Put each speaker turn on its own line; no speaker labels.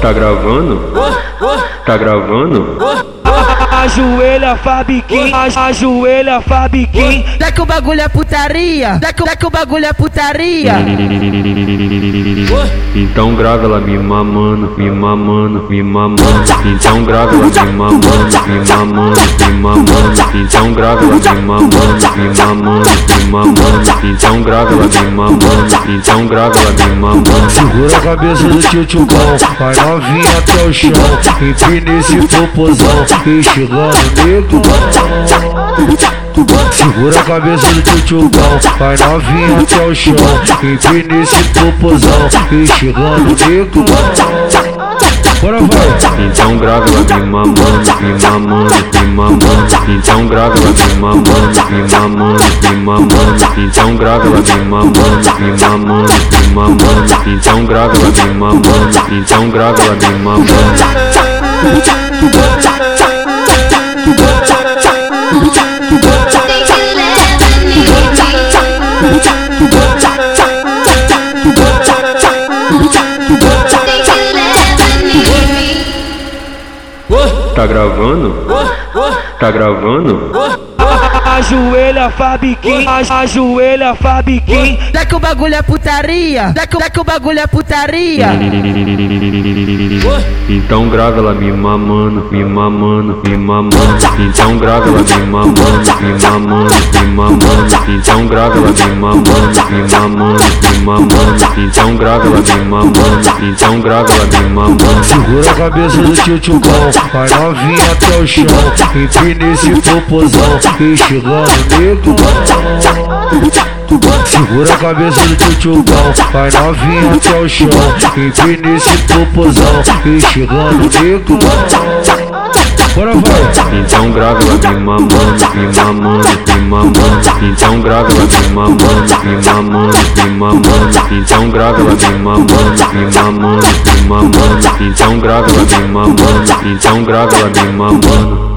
Tá gravando? Tá gravando?
Ajoelha Fabiquim, ajoelha Fabiquim.
Dá que o bagulho é putaria, dá que, dá que o bagulho é putaria.
Então grava ela me mamando, me mamando, me mamando. Então grava ela me mamando, me mamando, me mamando. Então grava ela me mamando, me mamando, me mamando. Então grava ela me mamando, então grava ela me mamando.
Segura a cabeça do tio tchucão, vai novinha até o chão. Empina esse popozão, enxergando nego. Segura a cabeça do tio tchucão, vai novinha até o chão. Empina esse popozão, enxergando nego. Bora vai!
Então grava ela me mamando, me mamando, me mamando. Então grava ela me mamando, me mamando, me mamando. Então grava ela me mamando, me mamando, me mamando. Então grava ela me mamando, então grava ela me mamando. Tá gravando? Tá gravando?
Ajoelha Fabiquim, ajoelha Fabiquim.
Dá que o bagulho é putaria, dá que, dá que o bagulho é putaria.
Então grava ela me mamando, me mamando, me mamando. Então grava ela me mamando, me mamando, me mamando. Então grava ela me mamando, me mamando, me mamando. Então grava ela me mamando, então grava ela me mamando.
Segura a cabeça do tio tchucão, vai novinha até o chão. Empina esse popozão, enxergando nego. Segura a cabeça do tio tchucão, vai novinha até o chão. Empina esse popozão, enxergando nego. Bora vai!
Então grava me mamando, me mamando, me mamando. Então grava me mamando, me mamando, me mamando. Então grava me mamando, me mamando, me mamando. Então grava me mamando, então grava me mamando.